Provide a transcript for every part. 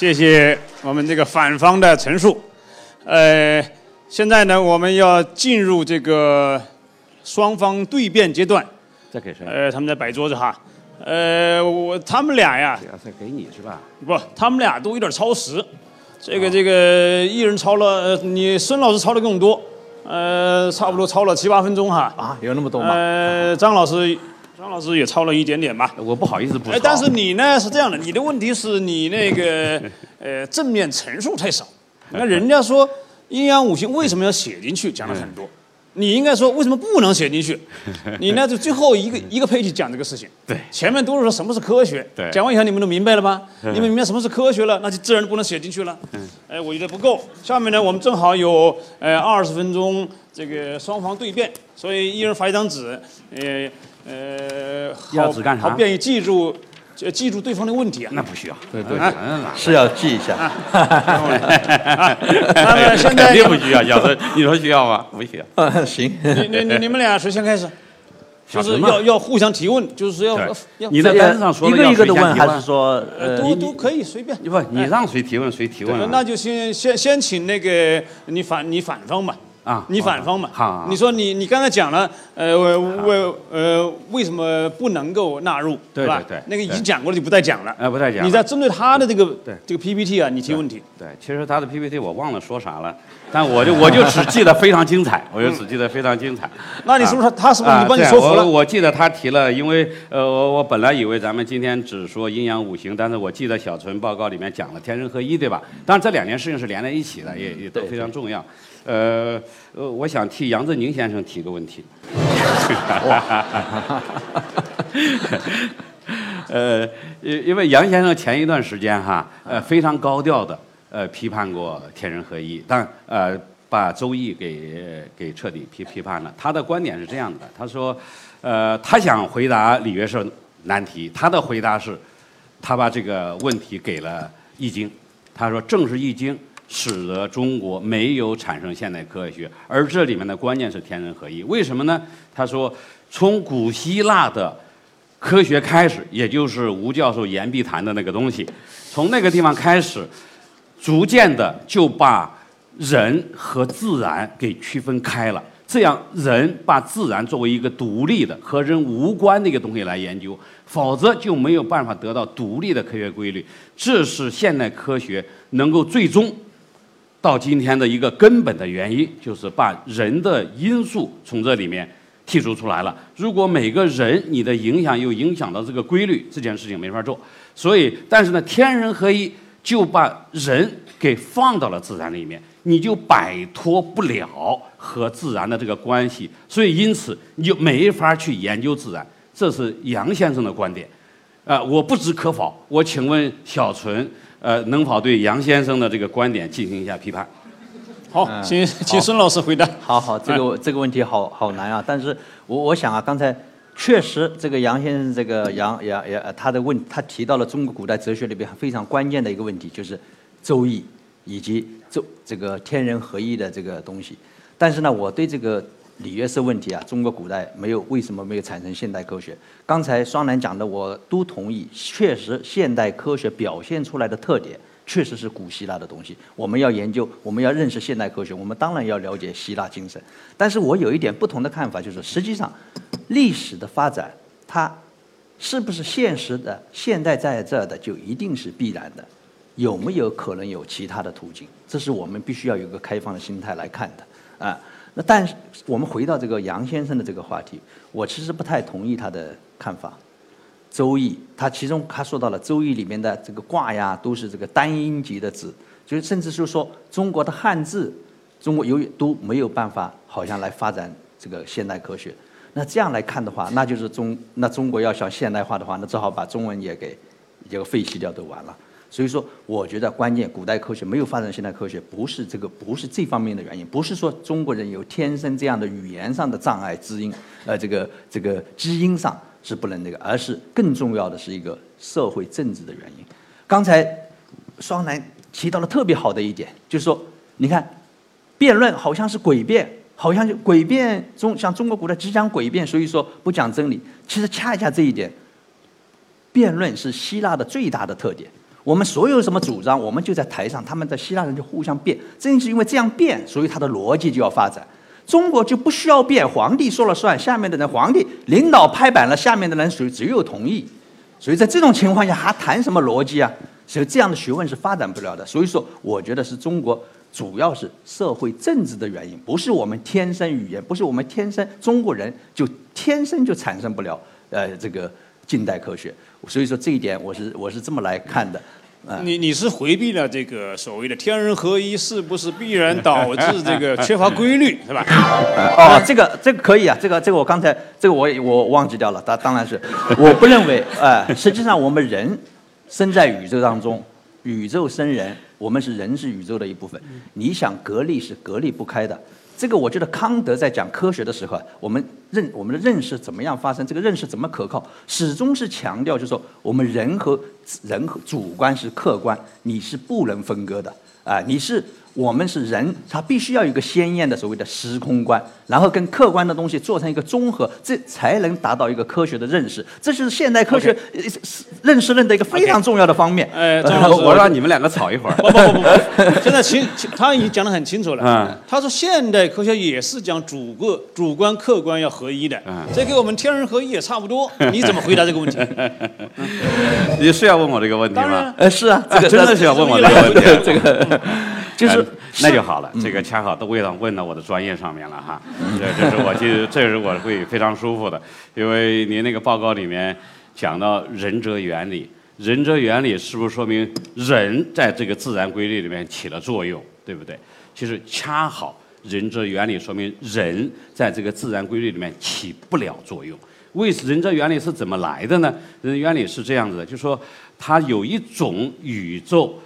谢谢我们这个反方的陈述。呃，现在呢，我们要进入这个双方对辩阶段。再给谁？呃，他们在摆桌子哈。呃，我他们俩呀，再给你是吧？不，他们俩都有点超时。这个这个，一人超了，你孙老师超的更多。呃，差不多超了七八分钟哈。啊，有那么多吗？呃，张老师，张老师也抄了一点点吧。我不好意思不超。但是你呢是这样的，你的问题是你那个 呃正面陈述太少。那人家说阴阳五行为什么要写进去，讲了很多。你应该说为什么不能写进去？你呢就最后一个一个 page 讲这个事情。对。前面都是说什么是科学。对。讲完以后你们都明白了吗？你们明白什么是科学了，那就自然不能写进去了。嗯。哎，我觉得不够。下面呢，我们正好有呃二十分钟这个双方对辩，所以一人发一张纸，呃呃，要纸干啥？好便于记住。要记住对方的问题啊？那不需要，对对，是要记一下。那么现在肯定不需要，要说你说需要吗？不需要。行。你你你你们俩谁先开始？就是要要互相提问，就是要要。你在单子上说一个一个的问，还是说都都可以随便？不，你让谁提问谁提问。那就先先先请那个你反你反方吧。啊，你反方嘛？好，你说你你刚才讲了，呃，为呃为什么不能够纳入，对吧？对，那个已经讲过了，就不再讲了。哎，不再讲。你在针对他的这个对这个 PPT 啊，你提问题。对，其实他的 PPT 我忘了说啥了，但我就 我就只记得非常精彩，我就只记得非常精彩。那你是不是他是不是你帮你说服了？我我记得他提了，因为呃我我本来以为咱们今天只说阴阳五行，但是我记得小纯报告里面讲了天人合一，对吧？当然这两件事情是连在一起的，也也都非常重要。呃呃，我想替杨振宁先生提个问题。呃，因因为杨先生前一段时间哈，呃，非常高调的呃批判过天人合一，但呃把周易给给彻底批批判了。他的观点是这样的，他说，呃，他想回答李约瑟难题，他的回答是，他把这个问题给了易经，他说正是易经。使得中国没有产生现代科学，而这里面的关键是天人合一。为什么呢？他说，从古希腊的科学开始，也就是吴教授言必谈的那个东西，从那个地方开始，逐渐的就把人和自然给区分开了。这样，人把自然作为一个独立的、和人无关的一个东西来研究，否则就没有办法得到独立的科学规律。这是现代科学能够最终。到今天的一个根本的原因，就是把人的因素从这里面剔除出来了。如果每个人你的影响又影响到这个规律，这件事情没法做。所以，但是呢，天人合一就把人给放到了自然里面，你就摆脱不了和自然的这个关系。所以，因此你就没法去研究自然。这是杨先生的观点。啊，我不知可否。我请问小纯。呃，能否对杨先生的这个观点进行一下批判？好，请请孙老师回答。好好，这个这个问题好好难啊！但是我我想啊，刚才确实这个杨先生这个杨杨杨他的问，他提到了中国古代哲学里边非常关键的一个问题，就是《周易》以及周这个天人合一的这个东西。但是呢，我对这个。李约是问题啊，中国古代没有为什么没有产生现代科学？刚才双楠讲的我都同意，确实现代科学表现出来的特点确实是古希腊的东西。我们要研究，我们要认识现代科学，我们当然要了解希腊精神。但是我有一点不同的看法，就是实际上历史的发展，它是不是现实的现代在这的就一定是必然的？有没有可能有其他的途径？这是我们必须要有一个开放的心态来看的啊。那但是我们回到这个杨先生的这个话题，我其实不太同意他的看法。周易，他其中他说到了周易里面的这个卦呀，都是这个单音节的字，就是甚至就是说中国的汉字，中国由于都没有办法，好像来发展这个现代科学。那这样来看的话，那就是中那中国要想现代化的话，那只好把中文也给这个废弃掉都完了。所以说，我觉得关键，古代科学没有发展现代科学，不是这个，不是这方面的原因，不是说中国人有天生这样的语言上的障碍，基因，呃，这个这个基因上是不能那个，而是更重要的是一个社会政治的原因。刚才双楠提到了特别好的一点，就是说，你看，辩论好像是诡辩，好像就诡辩中，像中国古代只讲诡辩，所以说不讲真理。其实恰恰这一点，辩论是希腊的最大的特点。我们所有什么主张，我们就在台上，他们在希腊人就互相辩。正是因为这样辩，所以他的逻辑就要发展。中国就不需要辩，皇帝说了算，下面的人，皇帝领导拍板了，下面的人属于只有同意。所以在这种情况下，还谈什么逻辑啊？所以这样的学问是发展不了的。所以说，我觉得是中国主要是社会政治的原因，不是我们天生语言，不是我们天生中国人就天生就产生不了呃这个近代科学。所以说这一点，我是我是这么来看的。你你是回避了这个所谓的天人合一，是不是必然导致这个缺乏规律，是吧？哦，这个这个可以啊，这个这个我刚才这个我我忘记掉了，当当然是我不认为，哎，实际上我们人生在宇宙当中，宇宙生人，我们是人是宇宙的一部分，你想隔离是隔离不开的。这个我觉得康德在讲科学的时候，我们认我们的认识怎么样发生，这个认识怎么可靠，始终是强调，就是说我们人和人和主观是客观，你是不能分割的啊，你是。我们是人，他必须要有一个鲜艳的所谓的时空观，然后跟客观的东西做成一个综合，这才能达到一个科学的认识。这就是现代科学认识论的一个非常重要的方面。哎，我让你们两个吵一会儿。不不不不，现在清他已经讲得很清楚了。嗯，他说现代科学也是讲主个主观客观要合一的。嗯，这跟我们天人合一也差不多。你怎么回答这个问题？你是要问我这个问题吗？呃，是啊，这个真的是要问我这个问题。这个。就是那就好了，这个恰好都问到问到我的专业上面了哈，这这是我其实这是我会非常舒服的，因为您那个报告里面讲到仁者原理，仁者原理是不是说明人在这个自然规律里面起了作用，对不对？其实恰好仁者原理说明人在这个自然规律里面起不了作用。为仁者原理是怎么来的呢？仁原理是这样子的，就说它有一种宇宙。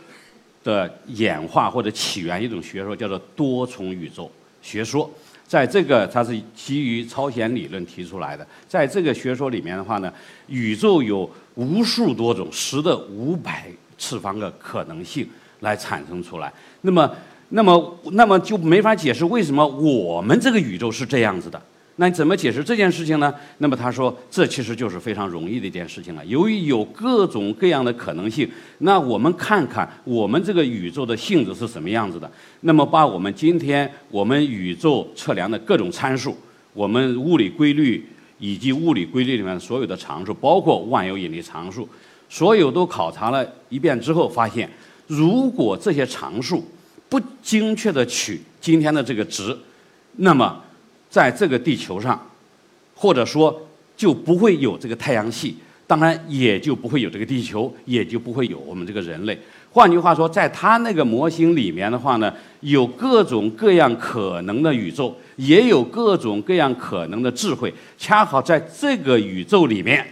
的演化或者起源一种学说叫做多重宇宙学说，在这个它是基于超弦理论提出来的，在这个学说里面的话呢，宇宙有无数多种十的五百次方个可能性来产生出来，那么，那么，那么就没法解释为什么我们这个宇宙是这样子的。那你怎么解释这件事情呢？那么他说，这其实就是非常容易的一件事情了。由于有各种各样的可能性，那我们看看我们这个宇宙的性质是什么样子的。那么把我们今天我们宇宙测量的各种参数，我们物理规律以及物理规律里面所有的常数，包括万有引力常数，所有都考察了一遍之后，发现如果这些常数不精确的取今天的这个值，那么在这个地球上，或者说就不会有这个太阳系，当然也就不会有这个地球，也就不会有我们这个人类。换句话说，在他那个模型里面的话呢，有各种各样可能的宇宙，也有各种各样可能的智慧，恰好在这个宇宙里面，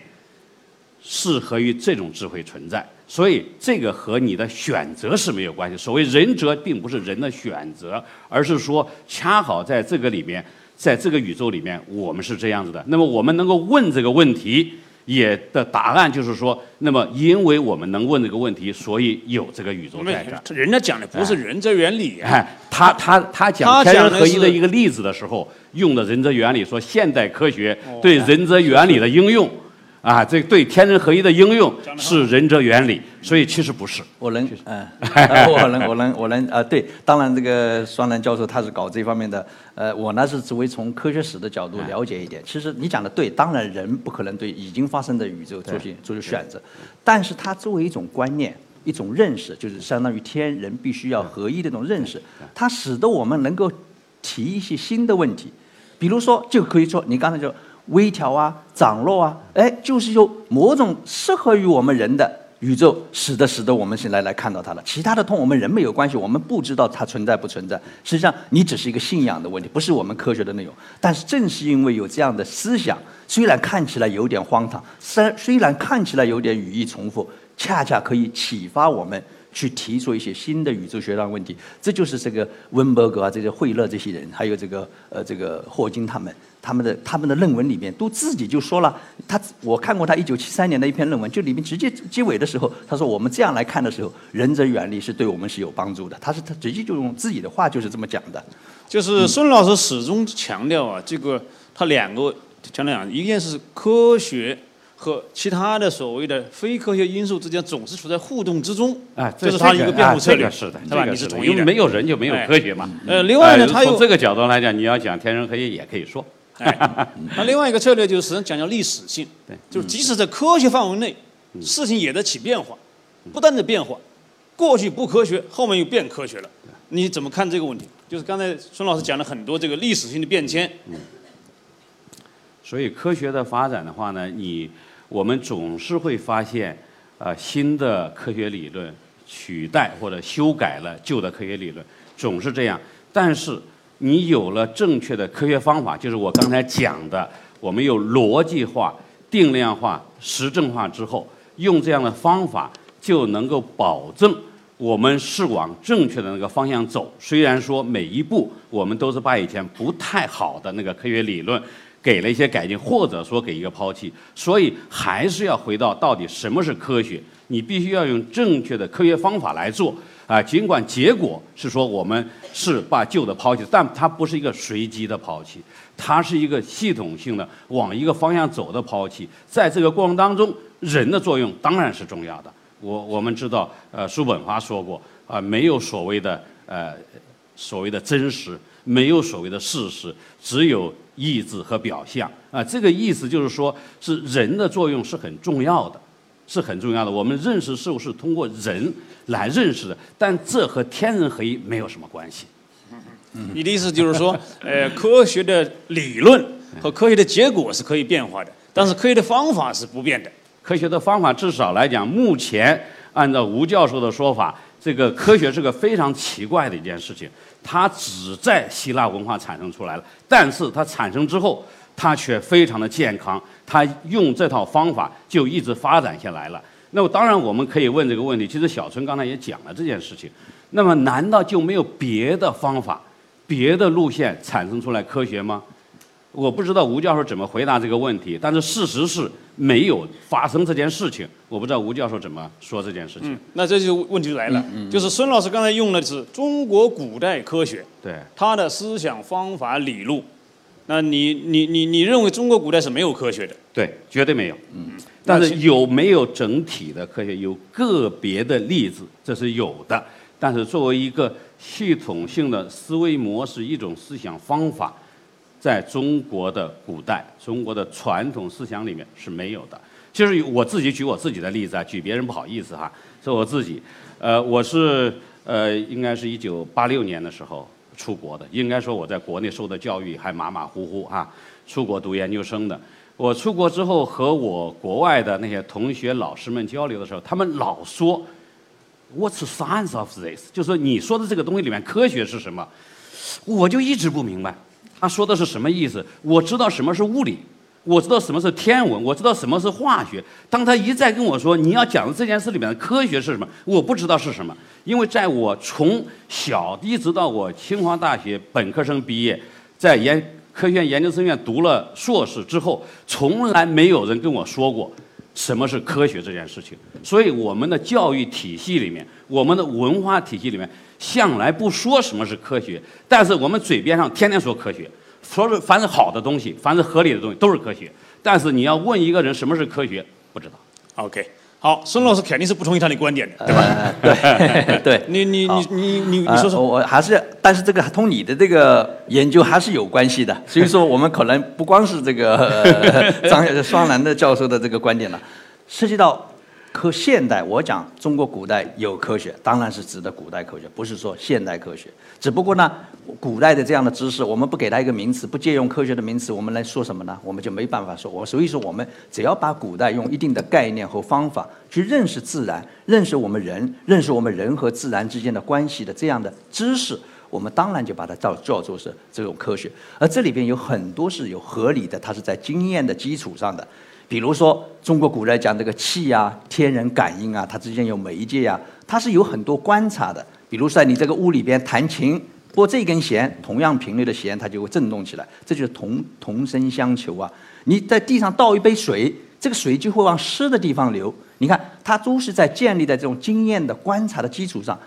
适合于这种智慧存在。所以这个和你的选择是没有关系。所谓仁者，并不是人的选择，而是说恰好在这个里面。在这个宇宙里面，我们是这样子的。那么我们能够问这个问题，也的答案就是说，那么因为我们能问这个问题，所以有这个宇宙在这。人家讲的不是人则原理，哎，他他他讲天人合一的一个例子的时候，用的人则原理，说现代科学对人则原理的应用。啊，这对天人合一的应用是仁者原理，所以其实不是。我能，嗯，我能，我能，我能，啊，对，当然这个双南教授他是搞这方面的，呃，我呢是只为从科学史的角度了解一点。其实你讲的对，当然人不可能对已经发生的宇宙做出做出选择，但是它作为一种观念、一种认识，就是相当于天人必须要合一的这种认识，它使得我们能够提一些新的问题，比如说就可以说你刚才就。微调啊，涨落啊，哎，就是有某种适合于我们人的宇宙，使得使得我们现在来看到它了。其他的同我们人没有关系，我们不知道它存在不存在。实际上，你只是一个信仰的问题，不是我们科学的内容。但是正是因为有这样的思想，虽然看起来有点荒唐，虽虽然看起来有点语义重复，恰恰可以启发我们去提出一些新的宇宙学上问题。这就是这个温伯格啊，这些惠勒这些人，还有这个呃这个霍金他们。他们的他们的论文里面都自己就说了，他我看过他一九七三年的一篇论文，就里面直接结尾的时候，他说我们这样来看的时候，仁者远离是对我们是有帮助的。他是他直接就用自己的话就是这么讲的。就是孙老师始终强调啊，这个他两个强调，一件是科学和其他的所谓的非科学因素之间总是处在互动之中，啊，这是他一个辩护策略，是的，是吧？你是同意的？因为没有人就没有科学嘛。呃，另外呢，他从这个角度来讲，你要讲天人合一也可以说。哎，那另外一个策略就是实际上讲究历史性，对，就是即使在科学范围内，事情也在起变化，不断的变化，过去不科学，后面又变科学了，你怎么看这个问题？就是刚才孙老师讲了很多这个历史性的变迁，所以科学的发展的话呢，你我们总是会发现，呃，新的科学理论取代或者修改了旧的科学理论，总是这样。但是你有了正确的科学方法，就是我刚才讲的，我们有逻辑化、定量化、实证化之后，用这样的方法就能够保证我们是往正确的那个方向走。虽然说每一步我们都是把以前不太好的那个科学理论给了一些改进，或者说给一个抛弃，所以还是要回到到底什么是科学。你必须要用正确的科学方法来做啊，尽管结果是说我们是把旧的抛弃，但它不是一个随机的抛弃，它是一个系统性的往一个方向走的抛弃。在这个过程当中，人的作用当然是重要的。我我们知道，呃，叔本华说过啊、没有所谓的呃所谓的真实，没有所谓的事实，只有意志和表象啊、这个意思就是说，是人的作用是很重要的。是很重要的。我们认识事物是通过人来认识的，但这和天人合一没有什么关系。你的意思就是说，呃，科学的理论和科学的结果是可以变化的，但是科学的方法是不变的。科学的方法至少来讲，目前按照吴教授的说法，这个科学是个非常奇怪的一件事情，它只在希腊文化产生出来了，但是它产生之后，它却非常的健康，他用这套方法就一直发展下来了。那么当然我们可以问这个问题，其实小春刚才也讲了这件事情，那么难道就没有别的方法、别的路线产生出来科学吗？我不知道吴教授怎么回答这个问题，但是事实是没有发生这件事情。我不知道吴教授怎么说这件事情。嗯，那这就问题就来了，就是孙老师刚才用的是中国古代科学，对，他的思想方法理路。那你你你你认为中国古代是没有科学的？对，绝对没有。嗯，但是有没有整体的科学？有个别的例子，这是有的。但是作为一个系统性的思维模式，一种思想方法，在中国的古代、中国的传统思想里面是没有的。就是我自己举我自己的例子啊，举别人不好意思哈，说我自己，呃，我是呃，应该是一九八六年的时候出国的，应该说我在国内受的教育还马马虎虎啊，出国读研究生的。我出国之后和我国外的那些同学、老师们交流的时候，他们老说 “What's the science of this？” 就是你说的这个东西里面科学是什么？我就一直不明白他说的是什么意思。我知道什么是物理，我知道什么是天文，我知道什么是化学。当他一再跟我说你要讲的这件事里面的科学是什么，我不知道是什么。因为在我从小一直到我清华大学本科生毕业，在研科学院研究生院读了硕士之后，从来没有人跟我说过什么是科学这件事情。所以我们的教育体系里面，我们的文化体系里面，向来不说什么是科学，但是我们嘴边上天天说科学，说是凡是好的东西，凡是合理的东西都是科学。但是你要问一个人什么是科学，不知道。OK，好，孙老师肯定是不同意他的观点的，对吧？呃 对对。你你你你你你呃说说，我还是，但是这个同你的这个研究还是有关系的。所以说，我们可能不光是这个、呃、张 双兰的教授的这个观点了，涉及到科现代。我讲中国古代有科学，当然是指的古代科学，不是说现代科学。只不过呢，古代的这样的知识，我们不给它一个名词，不借用科学的名词，我们来说什么呢？我们就没办法说。我所以说，我们只要把古代用一定的概念和方法去认识自然，认识我们人，认识我们人和自然之间的关系的这样的知识，我们当然就把它叫叫做是这种科学。而这里边有很多是有合理的，它是在经验的基础上的。比如说，中国古代讲这个气啊、天人感应啊，它之间有媒介啊，它是有很多观察的。比如在你这个屋里边弹琴，拨这根弦，同样频率的弦，它就会震动起来，这就是同同声相求啊。你在地上倒一杯水，这个水就会往湿的地方流。你看，它都是在建立在这种经验的观察的基础上，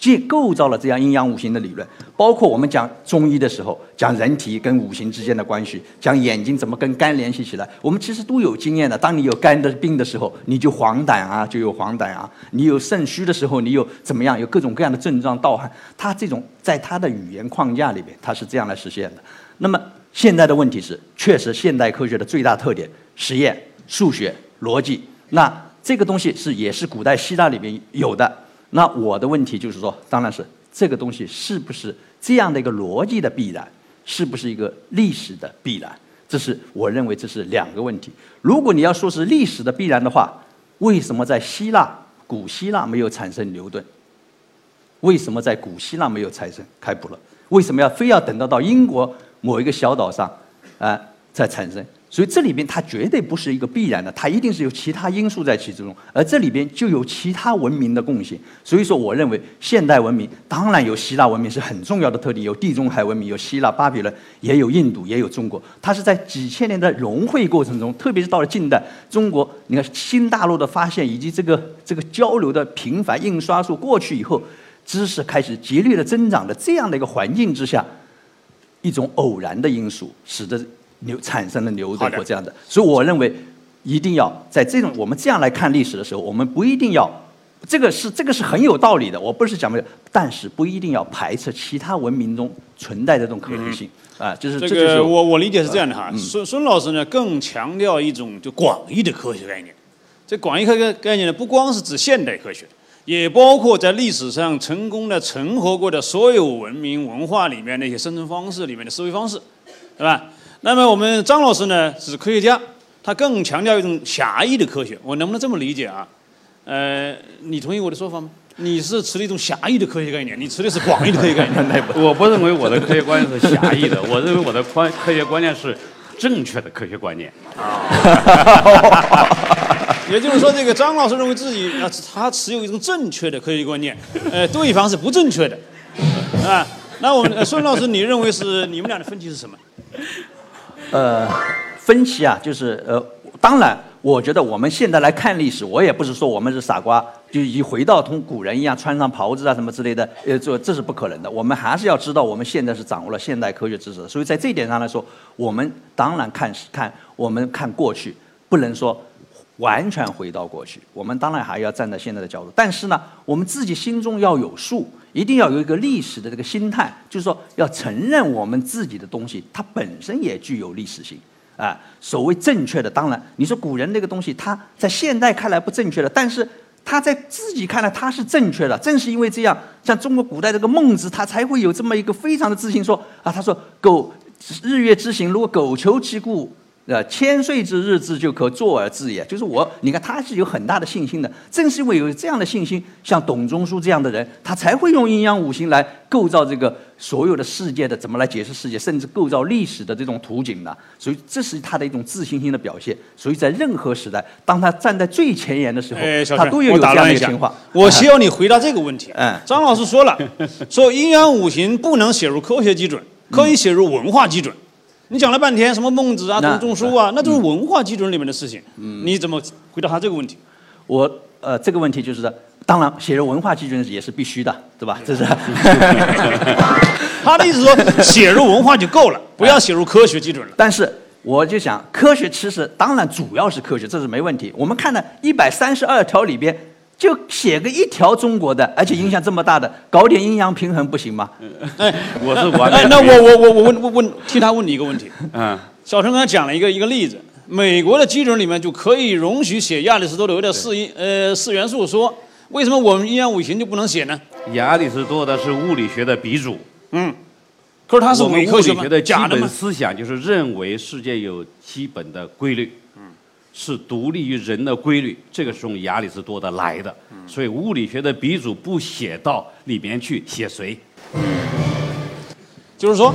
建构造了这样阴阳五行的理论，包括我们讲中医的时候，讲人体跟五行之间的关系，讲眼睛怎么跟肝联系起来，我们其实都有经验的。当你有肝的病的时候，你就黄疸啊，就有黄疸啊；你有肾虚的时候，你有怎么样，有各种各样的症状，盗汗。它这种在它的语言框架里面，它是这样来实现的。那么现在的问题是，确实现代科学的最大特点，实验、数学、逻辑。那这个东西是也是古代希腊里边有的。那我的问题就是说，当然是这个东西是不是这样的一个逻辑的必然，是不是一个历史的必然？这是我认为这是两个问题。如果你要说是历史的必然的话，为什么在希腊古希腊没有产生牛顿？为什么在古希腊没有产生开普勒？为什么要非要等到到英国某一个小岛上，啊，再产生？所以这里边它绝对不是一个必然的，它一定是有其他因素在其中，而这里边就有其他文明的贡献。所以说，我认为现代文明当然有希腊文明是很重要的特点，有地中海文明，有希腊、巴比伦，也有印度，也有中国。它是在几千年的融汇过程中，特别是到了近代，中国你看新大陆的发现以及这个这个交流的频繁，印刷术过去以后，知识开始节律的增长的这样的一个环境之下，一种偶然的因素使得。牛产生了牛顿或这样的，所以我认为一定要在这种我们这样来看历史的时候，我们不一定要这个是这个是很有道理的。我不是讲没有，但是不一定要排斥其他文明中存在的这种可能性啊。就是这个我我理解是这样的哈。孙孙老师呢更强调一种就广义的科学概念。这广义科学概念呢不光是指现代科学，也包括在历史上成功的存活过的所有文明文化里面那些生存方式里面的思维方式，对吧？那么我们张老师呢是科学家，他更强调一种狭义的科学。我能不能这么理解啊？呃，你同意我的说法吗？你是持了一种狭义的科学概念，你持的是广义的科学概念。我不认为我的科学观念是狭义的，我认为我的观科学观念是正确的科学观念。也就是说，这个张老师认为自己啊，他持有一种正确的科学观念，呃，对方是不正确的，啊。那我们孙老师，你认为是你们俩的分歧是什么？呃，分歧啊，就是呃，当然，我觉得我们现在来看历史，我也不是说我们是傻瓜，就一回到同古人一样穿上袍子啊什么之类的，呃，这这是不可能的。我们还是要知道，我们现在是掌握了现代科学知识的，所以在这一点上来说，我们当然看看我们看过去，不能说完全回到过去，我们当然还要站在现在的角度。但是呢，我们自己心中要有数。一定要有一个历史的这个心态，就是说要承认我们自己的东西，它本身也具有历史性。啊，所谓正确的，当然你说古人那个东西，他在现代看来不正确的，但是他在自己看来他是正确的。正是因为这样，像中国古代这个孟子，他才会有这么一个非常的自信，说啊，他说狗日月之行，如果苟求其故。呃，千岁之日志就可坐而治也，就是我，你看他是有很大的信心的。正是因为有这样的信心，像董仲舒这样的人，他才会用阴阳五行来构造这个所有的世界的怎么来解释世界，甚至构造历史的这种图景的。所以这是他的一种自信心的表现。所以在任何时代，当他站在最前沿的时候，他都有这样的情况。我希望你回答这个问题。嗯，张老师说了，说阴阳五行不能写入科学基准，可以写入文化基准。你讲了半天什么孟子啊、董仲舒啊，那都是文化基准里面的事情。你怎么回答他这个问题？我呃，这个问题就是，当然写入文化基准也是必须的，对吧？这是。他的意思说，写入文化就够了，不要写入科学基准了。但是我就想，科学其实当然主要是科学，这是没问题。我们看了一百三十二条里边。就写个一条中国的，而且影响这么大的，搞点阴阳平衡不行吗？哎，我是完。哎，那我我我我问问问，替他问你一个问题。嗯，小陈刚才讲了一个一个例子，美国的基准里面就可以容许写亚里士多德的四因呃四元素说，为什么我们阴阳五行就不能写呢？亚里士多德是物理学的鼻祖。嗯，可是他是伪科学的基本思想就是认为世界有基本的规律。是独立于人的规律，这个是从亚里士多德来的，所以物理学的鼻祖不写到里面去，写谁？就是说，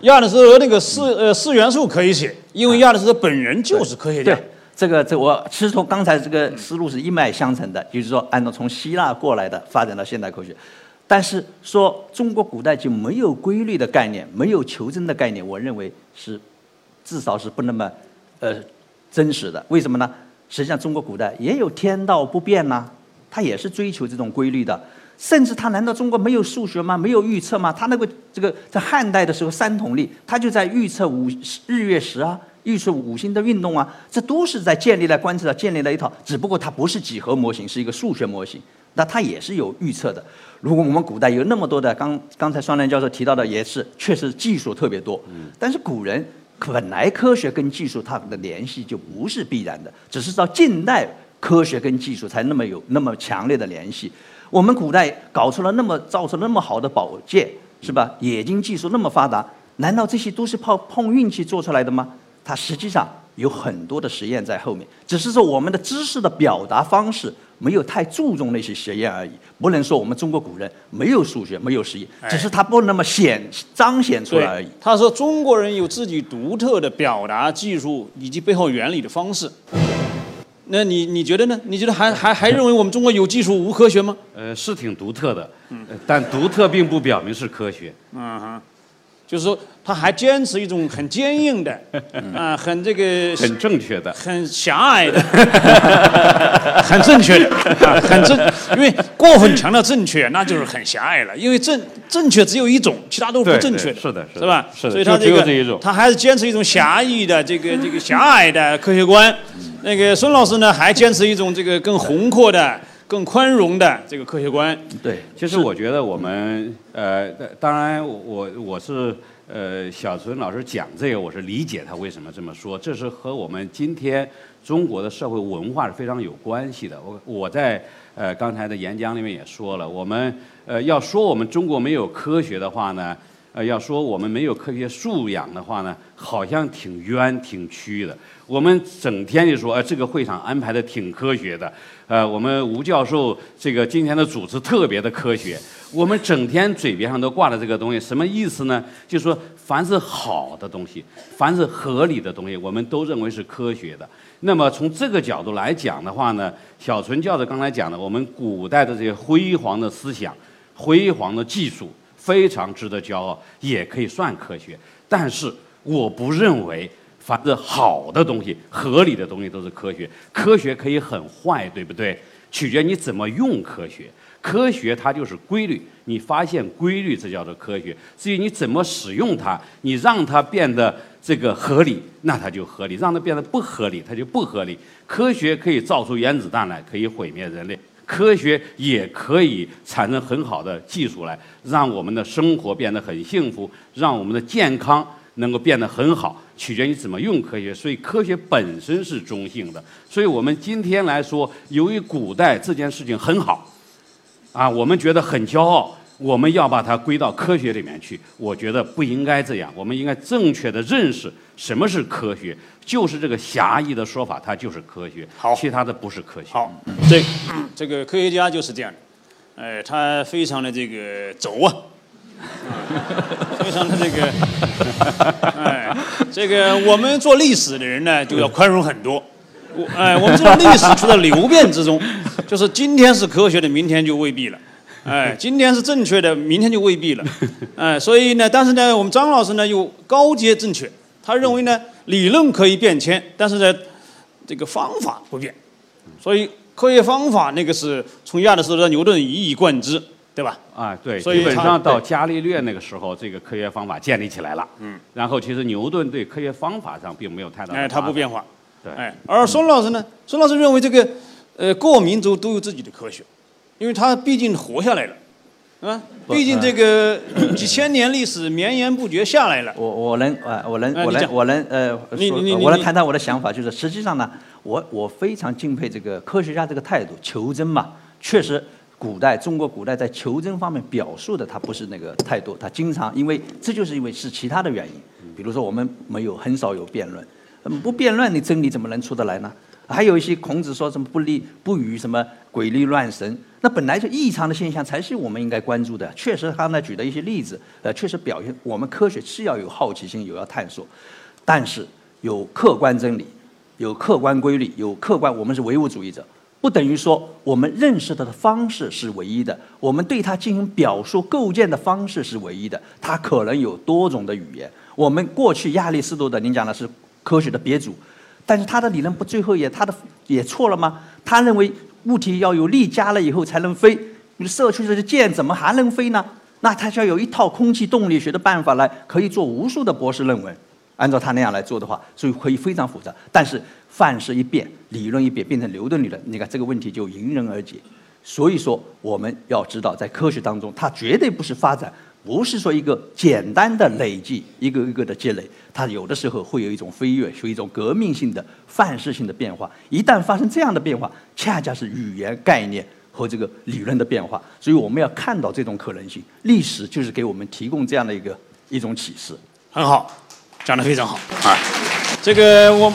亚里士多德那个四呃四元素可以写，因为亚里士多德本人就是科学家。对，这个这我其实从刚才这个思路是一脉相承的，就是说按照从希腊过来的发展到现代科学，但是说中国古代就没有规律的概念，没有求真的概念，我认为是至少是不那么呃。真实的，为什么呢？实际上，中国古代也有天道不变呐，他也是追求这种规律的。甚至他难道中国没有数学吗？没有预测吗？他那个这个在汉代的时候，三统历他就在预测五日月食啊，预测五星的运动啊，这都是在建立了观测建立了一套，只不过它不是几何模型，是一个数学模型，那它也是有预测的。如果我们古代有那么多的，刚刚才双良教授提到的也是，确实技术特别多，但是古人本来科学跟技术它的联系就不是必然的，只是到近代科学跟技术才那么有那么强烈的联系。我们古代搞出了那么造出那么好的宝剑，是吧？冶金技术那么发达，难道这些都是靠碰运气做出来的吗？它实际上有很多的实验在后面，只是说我们的知识的表达方式没有太注重那些实验而已。不能说我们中国古人没有数学、没有实验，只是他不那么显彰显出来而已。他说中国人有自己独特的表达技术以及背后原理的方式。那你你觉得呢？你觉得还还还认为我们中国有技术无科学吗？呃，是挺独特的，呃但独特并不表明是科学。嗯哼，就是说他还坚持一种很坚硬的，啊、很这个很正确的，很狭隘的，很正确的，啊，很正，因为过分强调正确，那就是很狭隘了。因为正正确只有一种，其他都是不正确是的是的是吧？是的所以他这一种他还是坚持一种狭义的这个这个狭隘的科学观。那个孙老师呢，还坚持一种这个更宏阔的、更宽容的这个科学观。对，其实我觉得我们呃，当然我我是呃小孙老师讲这个，我是理解他为什么这么说，这是和我们今天中国的社会文化是非常有关系的。我我在呃刚才的演讲里面也说了，我们呃要说我们中国没有科学的话呢。呃，要说我们没有科学素养的话呢，好像挺冤挺屈的。我们整天就说，呃，这个会场安排的挺科学的，呃，我们吴教授这个今天的主持特别的科学。我们整天嘴边上都挂着这个东西，什么意思呢？就是说凡是好的东西，凡是合理的东西，我们都认为是科学的。那么从这个角度来讲的话呢，小纯教授刚才讲的，我们古代的这些辉煌的思想、辉煌的技术。非常值得骄傲，也可以算科学。但是我不认为，凡是好的东西、合理的东西都是科学。科学可以很坏，对不对？取决你怎么用科学。科学它就是规律，你发现规律，这叫做科学。至于你怎么使用它，你让它变得这个合理，那它就合理；让它变得不合理，它就不合理。科学可以造出原子弹来，可以毁灭人类。科学也可以产生很好的技术来，让我们的生活变得很幸福，让我们的健康能够变得很好，取决于怎么用科学。所以科学本身是中性的。所以我们今天来说，由于古代这件事情很好，啊，我们觉得很骄傲，我们要把它归到科学里面去。我觉得不应该这样，我们应该正确的认识什么是科学。就是这个狭义的说法，它就是科学，好其他的不是科学。好，这这个科学家就是这样的，呃，他非常的这个轴啊，非常的这个，哎，这个我们做历史的人呢，就要宽容很多。我哎，我们知道历史处在流变之中，就是今天是科学的，明天就未必了。哎，今天是正确的，明天就未必了。哎，所以呢，但是呢，我们张老师呢又高阶正确，他认为呢，理论可以变迁，但是呢，这个方法不变。所以科学方法那个是从亚里士多德牛顿一以贯之，对吧？啊，对，所以基本上到伽利略那个时候，这个科学方法建立起来了。嗯，然后其实牛顿对科学方法上并没有太大的哎，它不变化。对哎，而孙老师呢，孙老师认为这个，呃，各民族都有自己的科学，因为他毕竟活下来了，啊，不毕竟这个 几千年历史绵延不绝下来了。我我能啊，我能我能我能呃，说你你我能谈谈我的想法，就是实际上呢，我我非常敬佩这个科学家这个态度，求真嘛，确实。古代中国古代在求真方面表述的，他不是那个态度，他经常因为这就是因为是其他的原因，比如说我们没有很少有辩论，嗯不辩论你真理怎么能出得来呢？还有一些孔子说什么不立不与什么鬼力乱神，那本来就异常的现象才是我们应该关注的。确实，刚才举的一些例子，呃，确实表现我们科学是要有好奇心，有要探索，但是有客观真理，有客观规律，有客观，我们是唯物主义者，不等于说我们认识它的方式是唯一的，我们对它进行表述构建的方式是唯一的，它可能有多种的语言。我们过去亚里士多德，您讲的是科学的鼻祖，但是他的理论不最后也他的也错了吗？他认为物体要有力加了以后才能飞，你射出去的箭怎么还能飞呢？那他就要有一套空气动力学的办法来，可以做无数的博士论文。按照他那样来做的话，所以可以非常复杂。但是范式一变，理论一变，变成牛顿理论，你看这个问题就迎刃而解。所以说，我们要知道，在科学当中，它绝对不是发展，不是说一个简单的累计，一个一个的积累，它有的时候会有一种飞跃，有一种革命性的范式性的变化。一旦发生这样的变化，恰恰是语言概念和这个理论的变化。所以我们要看到这种可能性，历史就是给我们提供这样的一个一种启示。很好。讲得非常好啊！这个我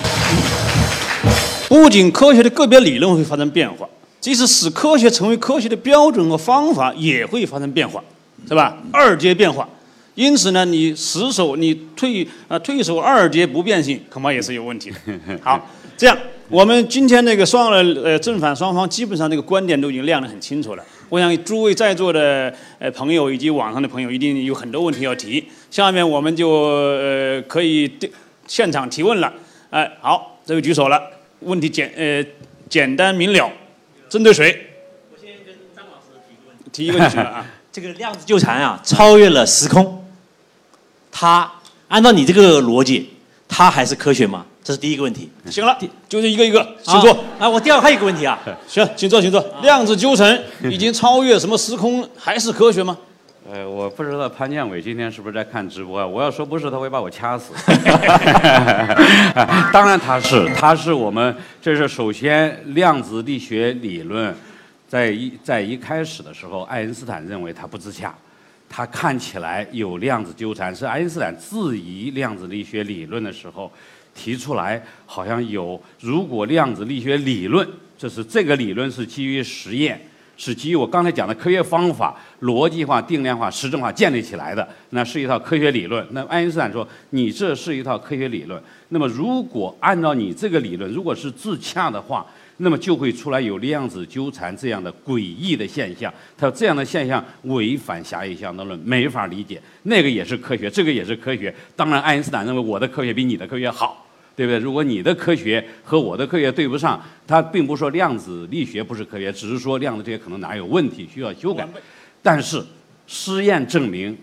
不仅科学的个别理论会发生变化，即使使科学成为科学的标准和方法也会发生变化，是吧？二阶变化，因此呢，你死守你退啊退守二阶不变性，恐怕也是有问题的。好，这样我们今天那个双呃正反双方基本上这个观点都已经亮得很清楚了。我想诸位在座的呃朋友以及网上的朋友一定有很多问题要提。下面我们就呃可以现场提问了，哎，好，这位举手了，问题简呃简单明了，针对谁？我先跟张老师提个问题。提一个问题啊。这个量子纠缠啊，超越了时空，它按照你这个逻辑，它还是科学吗？这是第一个问题。行了，就这一个一个，请坐。啊，我第二个还有一个问题啊。行，请坐，请坐。量子纠缠已经超越什么时空，还是科学吗？呃，我不知道潘建伟今天是不是在看直播啊？我要说不是，他会把我掐死。当然他是，他是我们这是首先量子力学理论，在一在一开始的时候，爱因斯坦认为它不自洽，他看起来有量子纠缠，是爱因斯坦质疑量子力学理论的时候提出来，好像有如果量子力学理论，这是这个理论是基于实验。是基于我刚才讲的科学方法、逻辑化、定量化、实证化建立起来的，那是一套科学理论。那爱因斯坦说，你这是一套科学理论。那么如果按照你这个理论，如果是自洽的话，那么就会出来有量子纠缠这样的诡异的现象。他说这样的现象违反狭义相对论，没法理解。那个也是科学，这个也是科学。当然，爱因斯坦认为我的科学比你的科学好。对不对？如果你的科学和我的科学对不上，它并不说量子力学不是科学，只是说量子这些可能哪有问题需要修改。但是实验证明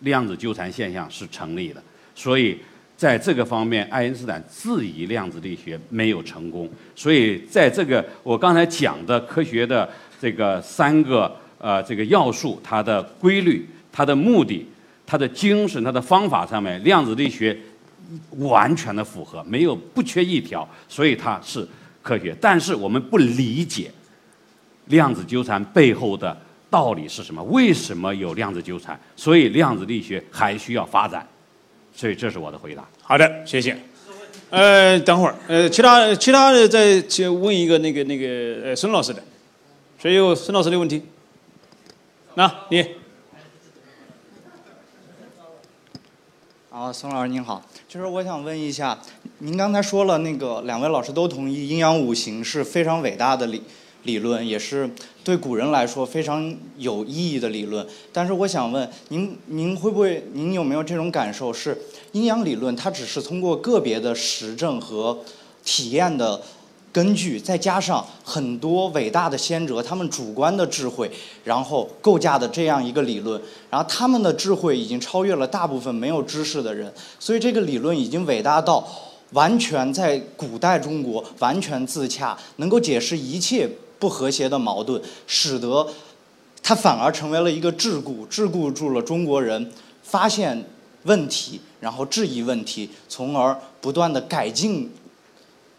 量子纠缠现象是成立的，所以在这个方面，爱因斯坦质疑量子力学没有成功。所以在这个我刚才讲的科学的这个三个呃这个要素，它的规律、它的目的、它的精神、它的方法上面，量子力学。完全的符合，没有不缺一条，所以它是科学。但是我们不理解量子纠缠背后的道理是什么？为什么有量子纠缠？所以量子力学还需要发展。所以这是我的回答。好的，谢谢。呃，等会儿，呃，其他其他的再问一个那个那个呃孙老师的，谁有孙老师的问题？那你。好，孙老师您好，其实我想问一下，您刚才说了那个两位老师都同意阴阳五行是非常伟大的理理论，也是对古人来说非常有意义的理论。但是我想问您，您会不会，您有没有这种感受，是阴阳理论它只是通过个别的实证和体验的？根据再加上很多伟大的先哲他们主观的智慧，然后构架的这样一个理论，然后他们的智慧已经超越了大部分没有知识的人，所以这个理论已经伟大到完全在古代中国完全自洽，能够解释一切不和谐的矛盾，使得它反而成为了一个桎梏，桎梏住了中国人发现问题，然后质疑问题，从而不断的改进。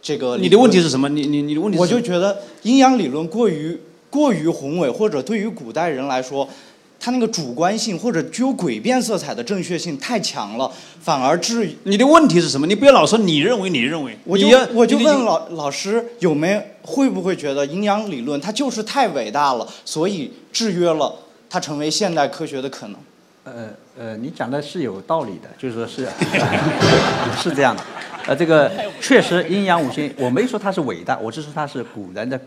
这个你的问题是什么？你你你的问题？我就觉得阴阳理论过于过于宏伟，或者对于古代人来说，他那个主观性或者具有诡辩色彩的正确性太强了，反而至于你的问题是什么？你不要老说你认为你认为，我就我就问老老师有没有会不会觉得阴阳理论它就是太伟大了，所以制约了它成为现代科学的可能？呃呃，你讲的是有道理的，就是说是 是这样的。呃，这个确实阴阳五行，我没说它是伟大，我只说它是古人的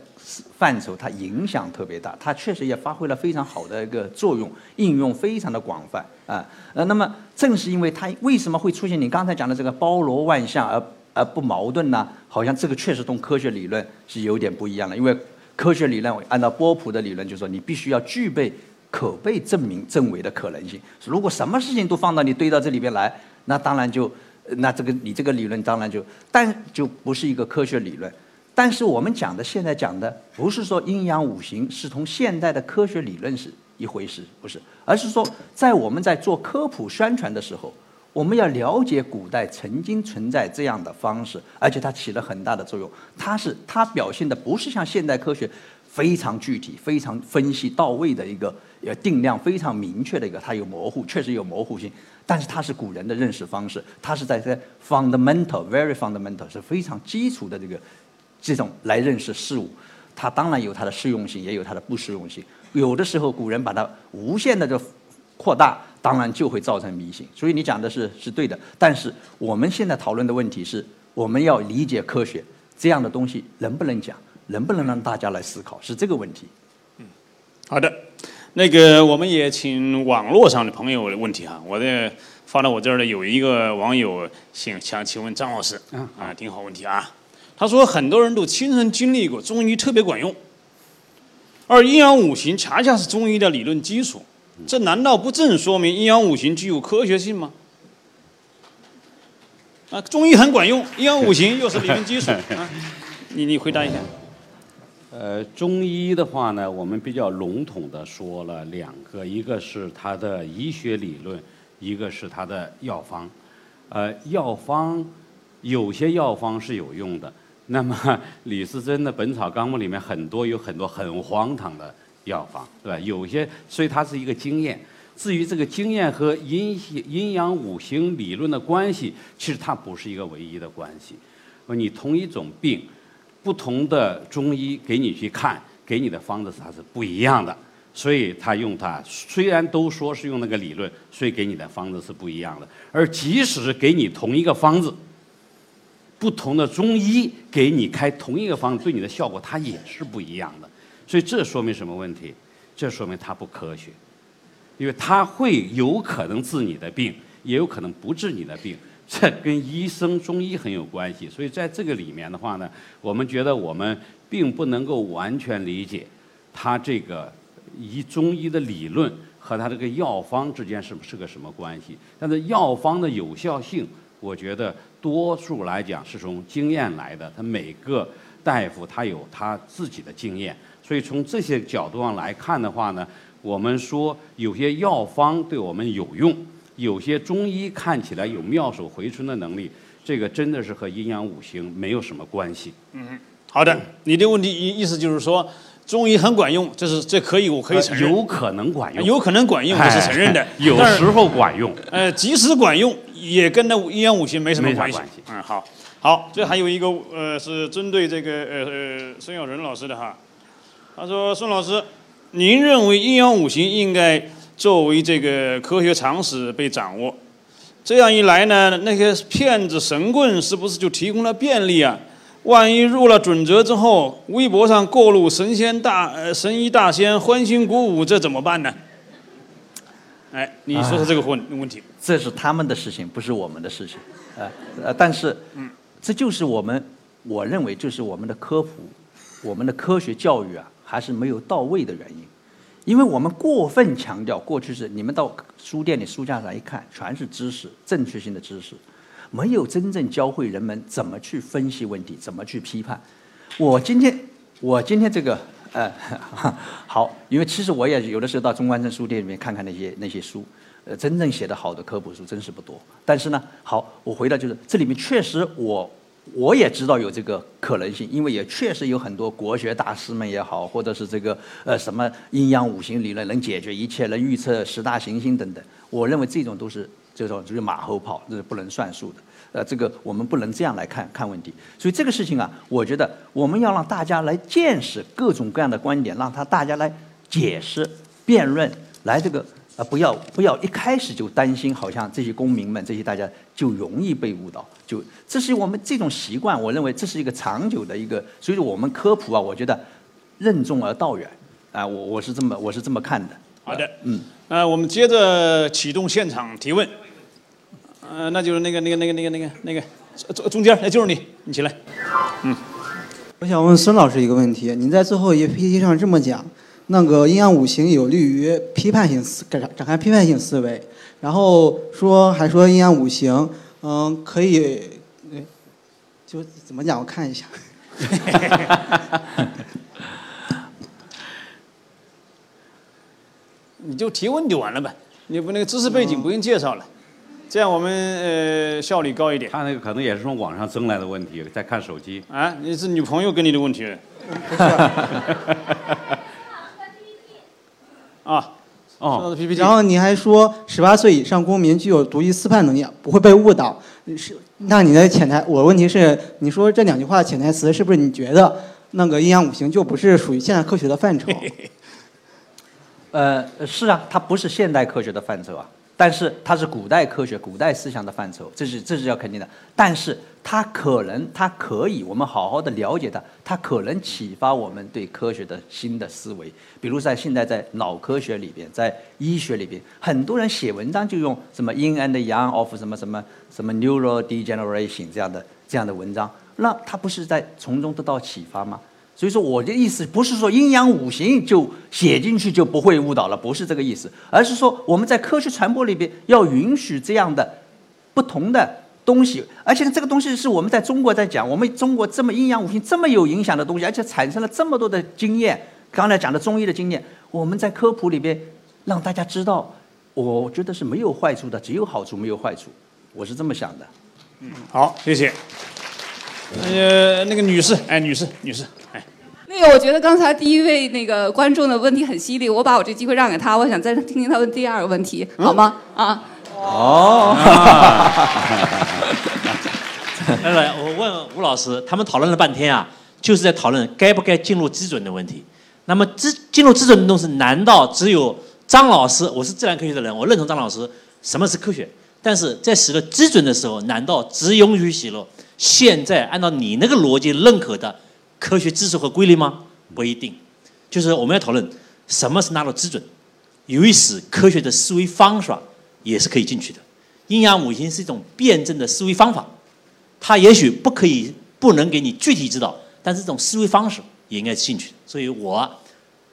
范畴，它影响特别大，它确实也发挥了非常好的一个作用，应用非常的广泛啊。呃，那么正是因为它为什么会出现你刚才讲的这个包罗万象而而不矛盾呢？好像这个确实同科学理论是有点不一样的，因为科学理论按照波普的理论，就是说你必须要具备可被证明证伪的可能性。如果什么事情都放到你堆到这里边来，那当然就，那这个你这个理论当然就，但就不是一个科学理论。但是我们讲的现在讲的不是说阴阳五行是从现代的科学理论是一回事，不是，而是说在我们在做科普宣传的时候，我们要了解古代曾经存在这样的方式，而且它起了很大的作用。它是它表现的不是像现代科学非常具体、非常分析到位的一个呃定量非常明确的一个，它有模糊，确实有模糊性。但是它是古人的认识方式，它是在在 fundamental very fundamental 是非常基础的这个。这种来认识事物，它当然有它的适用性，也有它的不适用性。有的时候古人把它无限的就扩大，当然就会造成迷信。所以你讲的是是对的。但是我们现在讨论的问题是，我们要理解科学这样的东西能不能讲，能不能让大家来思考，是这个问题。嗯，好的，那个我们也请网络上的朋友的问题哈，我的发到我这儿的有一个网友想想请问张老师，啊，挺好问题啊。他说：“很多人都亲身经历过中医特别管用，而阴阳五行恰恰是中医的理论基础，这难道不正说明阴阳五行具有科学性吗？”啊，中医很管用，阴阳五行又是理论基础 啊，你你回答一下。呃，中医的话呢，我们比较笼统的说了两个，一个是它的医学理论，一个是它的药方。呃，药方有些药方是有用的。那么李时珍的《本草纲目》里面很多有很多很荒唐的药方，对吧？有些所以它是一个经验。至于这个经验和阴阴阳五行理论的关系，其实它不是一个唯一的关系。你同一种病，不同的中医给你去看，给你的方子它是不一样的。所以他用它，虽然都说是用那个理论，所以给你的方子是不一样的。而即使是给你同一个方子。不同的中医给你开同一个方子，对你的效果它也是不一样的，所以这说明什么问题？这说明它不科学，因为它会有可能治你的病，也有可能不治你的病，这跟医生中医很有关系。所以在这个里面的话呢，我们觉得我们并不能够完全理解它这个医中医的理论和它这个药方之间是是个什么关系。但是药方的有效性，我觉得。多数来讲是从经验来的，他每个大夫他有他自己的经验，所以从这些角度上来看的话呢，我们说有些药方对我们有用，有些中医看起来有妙手回春的能力，这个真的是和阴阳五行没有什么关系。嗯，好的，你的问题意意思就是说中医很管用，这是这可以我可以承认，有可能管用，有可能管用我是承认的，有时候管用，呃，即使管用。也跟那阴阳五行没什么关系。嗯，好，好，这还有一个呃，是针对这个呃呃孙耀仁老师的哈。他说：“孙老师，您认为阴阳五行应该作为这个科学常识被掌握？这样一来呢，那些骗子神棍是不是就提供了便利啊？万一入了准则之后，微博上过路神仙大呃神医大仙欢欣鼓舞，这怎么办呢？”哎，你说说这个问问题。这是他们的事情，不是我们的事情，呃呃，但是，嗯，这就是我们，我认为就是我们的科普，我们的科学教育啊，还是没有到位的原因，因为我们过分强调过去是你们到书店里书架上一看，全是知识，正确性的知识，没有真正教会人们怎么去分析问题，怎么去批判。我今天，我今天这个。呃，好，因为其实我也有的时候到中关村书店里面看看那些那些书，呃，真正写的好的科普书真是不多。但是呢，好，我回到就是这里面确实我我也知道有这个可能性，因为也确实有很多国学大师们也好，或者是这个呃什么阴阳五行理论能解决一切，能预测十大行星等等。我认为这种都是这种就是马后炮，这是不能算数的。呃，这个我们不能这样来看看问题，所以这个事情啊，我觉得我们要让大家来见识各种各样的观点，让他大家来解释、辩论，来这个呃，不要不要一开始就担心，好像这些公民们这些大家就容易被误导，就这是我们这种习惯，我认为这是一个长久的一个，所以说我们科普啊，我觉得任重而道远，啊，我我是这么我是这么看的。好的，嗯，呃，我们接着启动现场提问。呃，那就是那个那个那个那个那个那个中中间，那就是你，你起来。嗯，我想问孙老师一个问题：您在最后一 PPT 上这么讲，那个阴阳五行有利于批判性思展展开批判性思维，然后说还说阴阳五行，嗯，可以，呃就怎么讲？我看一下。你就提问就完了呗，你不那个知识背景不用介绍了，这样我们呃效率高一点。他那个可能也是从网上增来的问题，在看手机。啊，你是女朋友给你的问题。啊，哦，PPT。然后你还说十八岁以上公民具有独立思判能力，不会被误导。是，那你的潜台，我问题是，你说这两句话的潜台词是不是你觉得那个阴阳五行就不是属于现代科学的范畴？呃，是啊，它不是现代科学的范畴啊，但是它是古代科学、古代思想的范畴，这是这是要肯定的。但是它可能，它可以，我们好好的了解它，它可能启发我们对科学的新的思维。比如在现在在脑科学里边，在医学里边，很多人写文章就用什么 “in and yang of 什么什么什么 neural degeneration” 这样的这样的文章，那他不是在从中得到启发吗？所以说我的意思不是说阴阳五行就写进去就不会误导了，不是这个意思，而是说我们在科学传播里边要允许这样的不同的东西，而且这个东西是我们在中国在讲，我们中国这么阴阳五行这么有影响的东西，而且产生了这么多的经验，刚才讲的中医的经验，我们在科普里边让大家知道，我觉得是没有坏处的，只有好处没有坏处，我是这么想的。嗯好，谢谢。呃，那个女士，哎，女士，女士，哎，那个，我觉得刚才第一位那个观众的问题很犀利，我把我这机会让给他，我想再听听他问第二个问题，好吗？啊，哦，来来，我问吴老师，他们讨论了半天啊，就是在讨论该不该进入基准的问题。那么基进入基准的东西，难道只有张老师？我是自然科学的人，我认同张老师什么是科学。但是在写了基准的时候，难道只允许写了现在按照你那个逻辑认可的科学知识和规律吗？不一定。就是我们要讨论什么是纳入基准，有意识科学的思维方法也是可以进去的。阴阳五行是一种辩证的思维方法，它也许不可以不能给你具体指导，但是这种思维方式也应该进去。所以我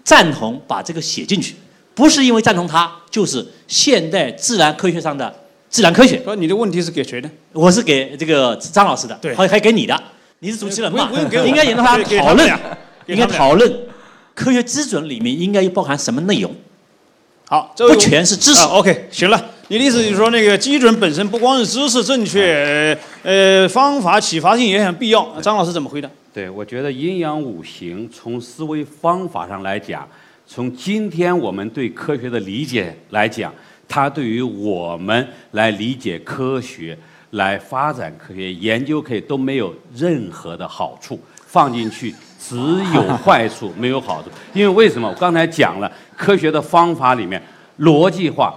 赞同把这个写进去，不是因为赞同它，就是现代自然科学上的自然科学。说你的问题是给谁的？我是给这个张老师的，对还还给你的，你是主持人嘛不用 给我，应该引导他讨论应该讨论科学基准里面应该包含什么内容，好，这不全是知识啊。OK，行了，你的意思就是说，那个基准本身不光是知识正确，呃，方法启发性也很必要。张老师怎么回答？对，我觉得阴阳五行从思维方法上来讲，从今天我们对科学的理解来讲，它对于我们来理解科学、来发展科学研究科学都没有任何的好处。放进去只有坏处，没有好处。因为为什么？我刚才讲了，科学的方法里面逻辑化、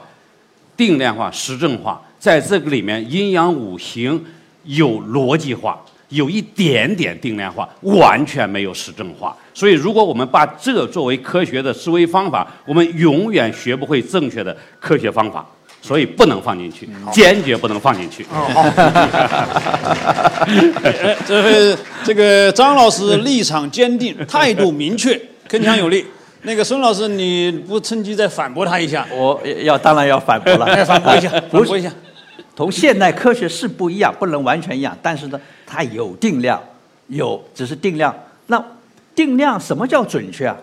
定量化、实证化，在这个里面，阴阳五行有逻辑化，有一点点定量化，完全没有实证化。所以，如果我们把这作为科学的思维方法，我们永远学不会正确的科学方法。所以不能放进去，坚决不能放进去。呃，这位这个张老师立场坚定，态度明确，铿锵有力。那个孙老师，你不趁机再反驳他一下？我要当然要反驳了，哎，反驳一下，反驳一下。同现代科学是不一样，不能完全一样，但是呢，它有定量，有只是定量。那定量什么叫准确啊？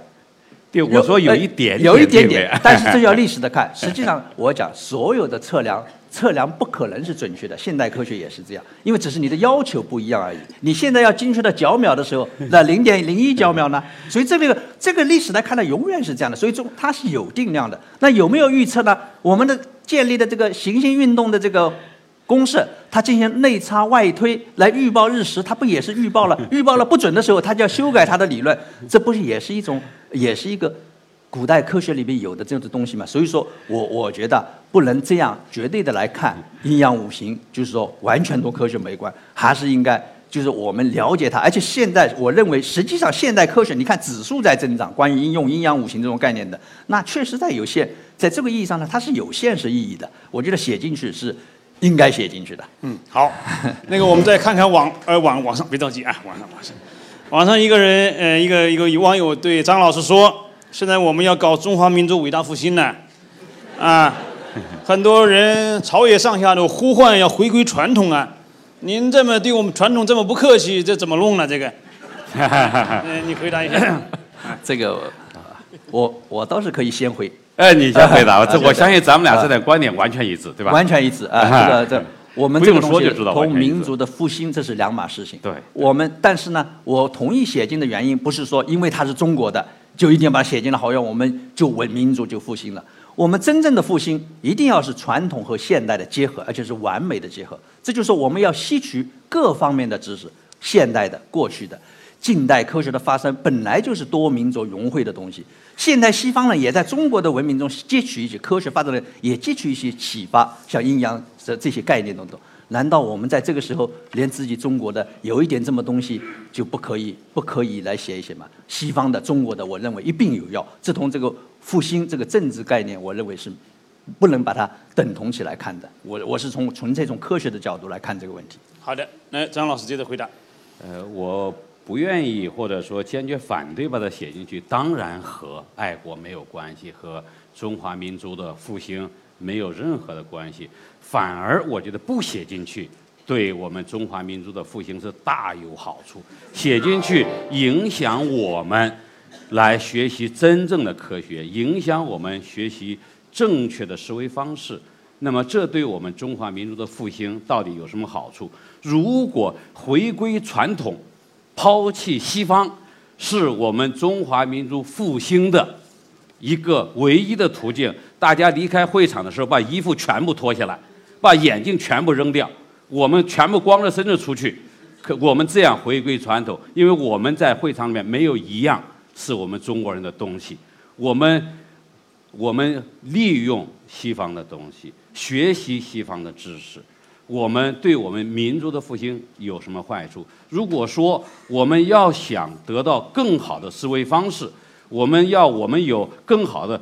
对，我说有一点有一点，点但是这要历史的看。实际上，我讲所有的测量，测量不可能是准确的。现代科学也是这样，因为只是你的要求不一样而已。你现在要精确到角秒的时候，那零点零一角秒呢？所以这个这个历史来看呢，永远是这样的。所以中它是有定量的。那有没有预测呢？我们的建立的这个行星运动的这个公式，它进行内插外推来预报日食，它不也是预报了？预报了不准的时候，它就要修改它的理论，这不是也是一种，也是一个古代科学里面有的这样的东西嘛？所以说我我觉得不能这样绝对的来看阴阳五行，就是说完全同科学没关，还是应该。就是我们了解它，而且现在我认为，实际上现代科学，你看指数在增长，关于应用阴阳五行这种概念的，那确实在有限，在这个意义上呢，它是有现实意义的。我觉得写进去是应该写进去的。嗯，好，那个我们再看看网呃网网上，别着急啊，网上网上，网上一个人，呃，一个一个网友对张老师说：“现在我们要搞中华民族伟大复兴呢，啊，很多人朝野上下都呼唤要回归传统啊。您这么对我们传统这么不客气，这怎么弄呢？这个，嗯，你回答一下。这个我我倒是可以先回，哎，你先回答吧。这啊我相信咱们俩啊这点观点完全一致，对吧？完全一致啊。啊这个这 我们这个东西同民族的复兴这是两码事情。对我们但是呢，我同意写进的原因不是说因为它是中国的就一定把它写进了，好像我们就文民族就复兴了。我们真正的复兴一定要是传统和现代的结合，而且是完美的结合。这就是我们要吸取各方面的知识，现代的、过去的。近代科学的发生本来就是多民族融汇的东西，现代西方呢也在中国的文明中汲取一些科学发展的，也汲取一些启发，像阴阳这这些概念等等。难道我们在这个时候连自己中国的有一点这么东西就不可以不可以来写一写吗？西方的、中国的，我认为一并有要。这同这个复兴这个政治概念，我认为是不能把它等同起来看的。我我是从纯粹从科学的角度来看这个问题。好的，来张老师接着回答。呃，我不愿意或者说坚决反对把它写进去，当然和爱国没有关系，和中华民族的复兴没有任何的关系。反而我觉得不写进去，对我们中华民族的复兴是大有好处。写进去影响我们来学习真正的科学，影响我们学习正确的思维方式。那么，这对我们中华民族的复兴到底有什么好处？如果回归传统，抛弃西方，是我们中华民族复兴的一个唯一的途径。大家离开会场的时候，把衣服全部脱下来，把眼镜全部扔掉，我们全部光着身子出去。可我们这样回归传统，因为我们在会场里面没有一样是我们中国人的东西。我们我们利用西方的东西，学习西方的知识，我们对我们民族的复兴有什么坏处？如果说我们要想得到更好的思维方式，我们要我们有更好的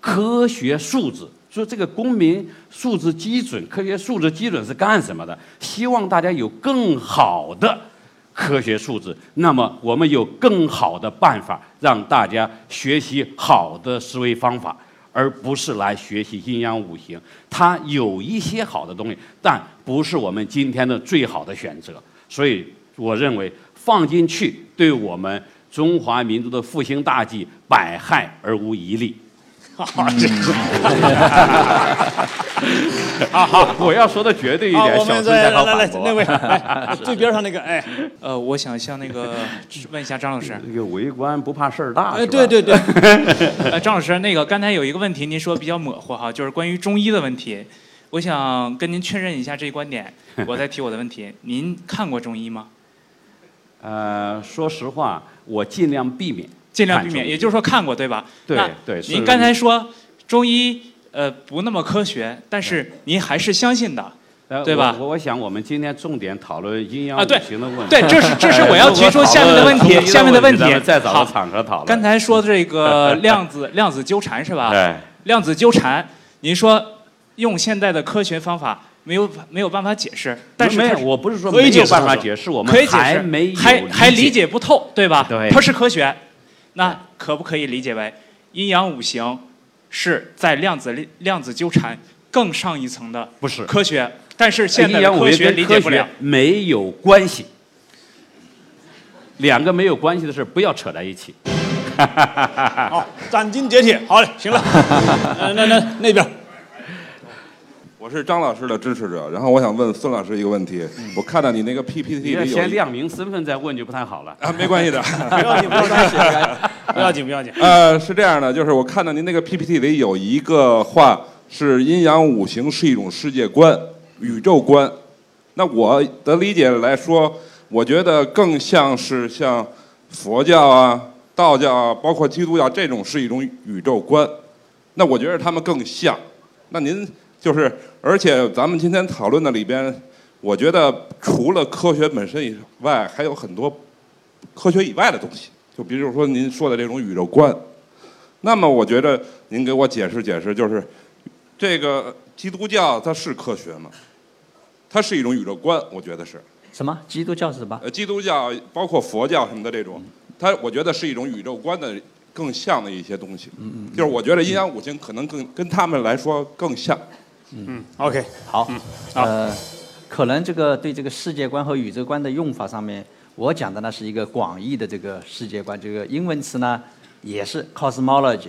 科学素质。说这个公民素质基准、科学素质基准是干什么的？希望大家有更好的科学素质，那么我们有更好的办法让大家学习好的思维方法，而不是来学习阴阳五行。它有一些好的东西，但不是我们今天的最好的选择。所以，我认为放进去对我们中华民族的复兴大计百害而无一利。好，这 好 好，我要说的绝对一，点，我们小孙才再来来来好。那位，哎最边上那个，哎，呃，我想向那个问一下张老师，那个为官不怕事儿大，哎，是吧对对对，呃，张老师，那个刚才有一个问题您说比较模糊哈，就是关于中医的问题，我想跟您确认一下这一观点，我再提我的问题。您看过中医吗？呃，说实话，我尽量避免，尽量避免，也就是说看过对吧？对对是您刚才说中医呃不那么科学，但是您还是相信的。呃对吧我我想我们今天重点讨论阴阳五啊对行的问题。对这是这是我要提出下面的问题 下面的问题再找个场合讨论。刚才说的这个 量子量子纠缠是吧？对量子纠缠，您说用现在的科学方法没有没有办法解释，但是没有，我不是说没有办法解释，我们可以解释，还没还还理解。解不透，对吧？对它是科学，那可不可以理解为阴阳五行是在量子力量子纠缠更上一层的不是科学？但是现代阴阳五的科学理解不了。没有关系，两个没有关系的事不要扯在一起。好，斩钉截铁，好嘞，行了，呃那那那边，我是张老师的支持者，然后我想问孙老师一个问题。我看到你那个 PPT 里有先亮明身份再问就不太好了。啊，没关系的，不要紧，不要紧，不要紧，不要紧。呃，是这样的，就是我看到您那个 PPT 里有一个话是阴阳五行是一种世界观、宇宙观。那我的理解来说，我觉得更像是像佛教啊、道教啊，包括基督教这种是一种宇宙观。那我觉得他们更像。那您就是，而且咱们今天讨论的里边，我觉得除了科学本身以外，还有很多科学以外的东西。就比如说您说的这种宇宙观，那么我觉得您给我解释解释，就是这个基督教它是科学吗？它是一种宇宙观，我觉得是。什么？基督教是什么？呃，基督教包括佛教什么的这种，它我觉得是一种宇宙观的更像的一些东西。嗯嗯就是我觉得阴阳五行可能更跟他们来说更像。嗯，OK，好，嗯呃，可能这个对这个世界观和宇宙观的用法上面，我讲的呢是一个广义的这个世界观，这个英文词呢也是 cosmology。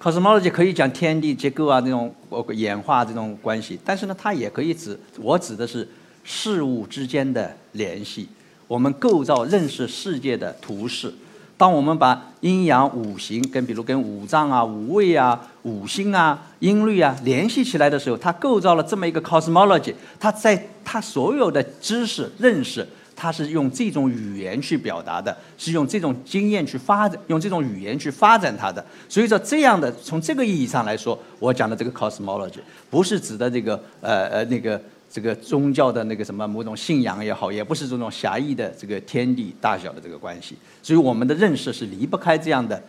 cosmology 可以讲天地结构啊，这种演化这种关系，但是呢，它也可以指我指的是事物之间的联系，我们构造认识世界的图式。当我们把阴阳五行跟比如跟五脏啊、五味啊、五星啊、音律啊联系起来的时候，它构造了这么一个 cosmology。它在它所有的知识认识，它是用这种语言去表达的，是用这种经验去发展，用这种语言去发展他的。所以说，这样的从这个意义上来说，我讲的这个 cosmology 不是指的这个呃呃那个。这个宗教的那个什么某种信仰也好，也不是这种狭义的这个天地大小的这个关系，所以我们的认识是离不开这样的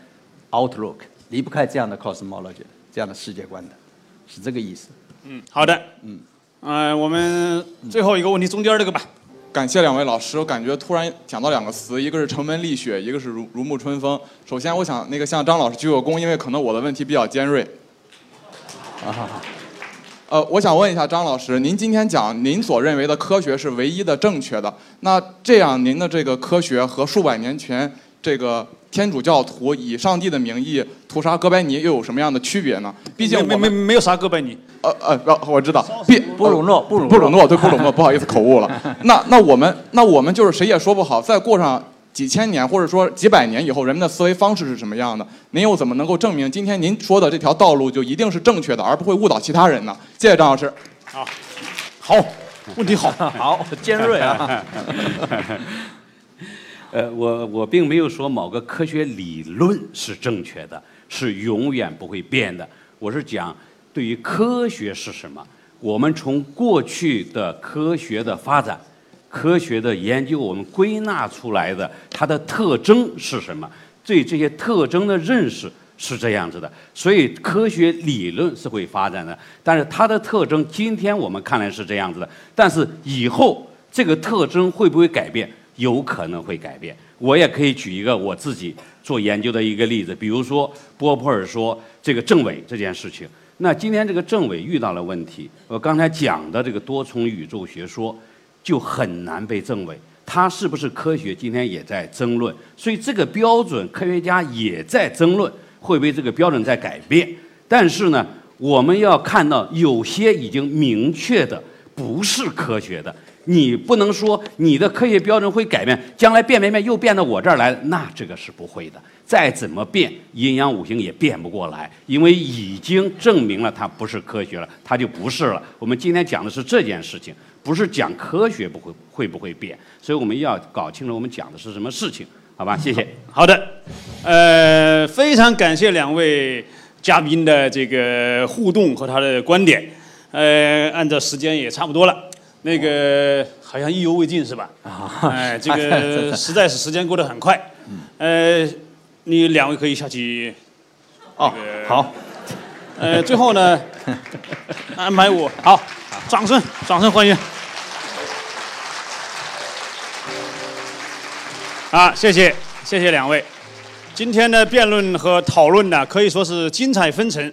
outlook，离不开这样的 cosmology，这样的世界观的，是这个意思。嗯，好的，嗯，呃，我们最后一个问题，中间这个吧。感谢两位老师，我感觉突然讲到两个词，一个是城门立雪，一个是如如沐春风。首先，我想那个向张老师鞠个躬，因为可能我的问题比较尖锐。啊。呃，我想问一下张老师，您今天讲您所认为的科学是唯一的正确的，那这样您的这个科学和数百年前这个天主教徒以上帝的名义屠杀哥白尼又有什么样的区别呢？毕竟没没没有杀哥白尼。呃呃，我知道，毕布鲁诺布鲁布鲁诺对布鲁诺，不 好意思口误了。那那我们那我们就是谁也说不好，再过上。几千年或者说几百年以后，人们的思维方式是什么样的？您又怎么能够证明今天您说的这条道路就一定是正确的，而不会误导其他人呢？谢谢张老师。好，好，问题好，好尖锐啊。呃，我我并没有说某个科学理论是正确的，是永远不会变的。我是讲对于科学是什么，我们从过去的科学的发展。科学的研究，我们归纳出来的它的特征是什么？对这些特征的认识是这样子的，所以科学理论是会发展的。但是它的特征，今天我们看来是这样子的，但是以后这个特征会不会改变？有可能会改变。我也可以举一个我自己做研究的一个例子，比如说波普尔说这个政委这件事情。那今天这个政委遇到了问题，我刚才讲的这个多重宇宙学说。就很难被证伪，它是不是科学？今天也在争论，所以这个标准科学家也在争论，会不会这个标准在改变？但是呢，我们要看到有些已经明确的不是科学的，你不能说你的科学标准会改变，将来变没变又变到我这儿来，那这个是不会的。再怎么变，阴阳五行也变不过来，因为已经证明了它不是科学了，它就不是了。我们今天讲的是这件事情。不是讲科学不会会不会变，所以我们要搞清楚我们讲的是什么事情，好吧？谢谢。好的，呃，非常感谢两位嘉宾的这个互动和他的观点。呃，按照时间也差不多了，那个好像意犹未尽是吧？啊，哎，这个实在是时间过得很快。呃，你两位可以下去。哦，好。呃，最后呢，安排我好。掌声，掌声欢迎！啊，谢谢，谢谢两位。今天的辩论和讨论呢，可以说是精彩纷呈。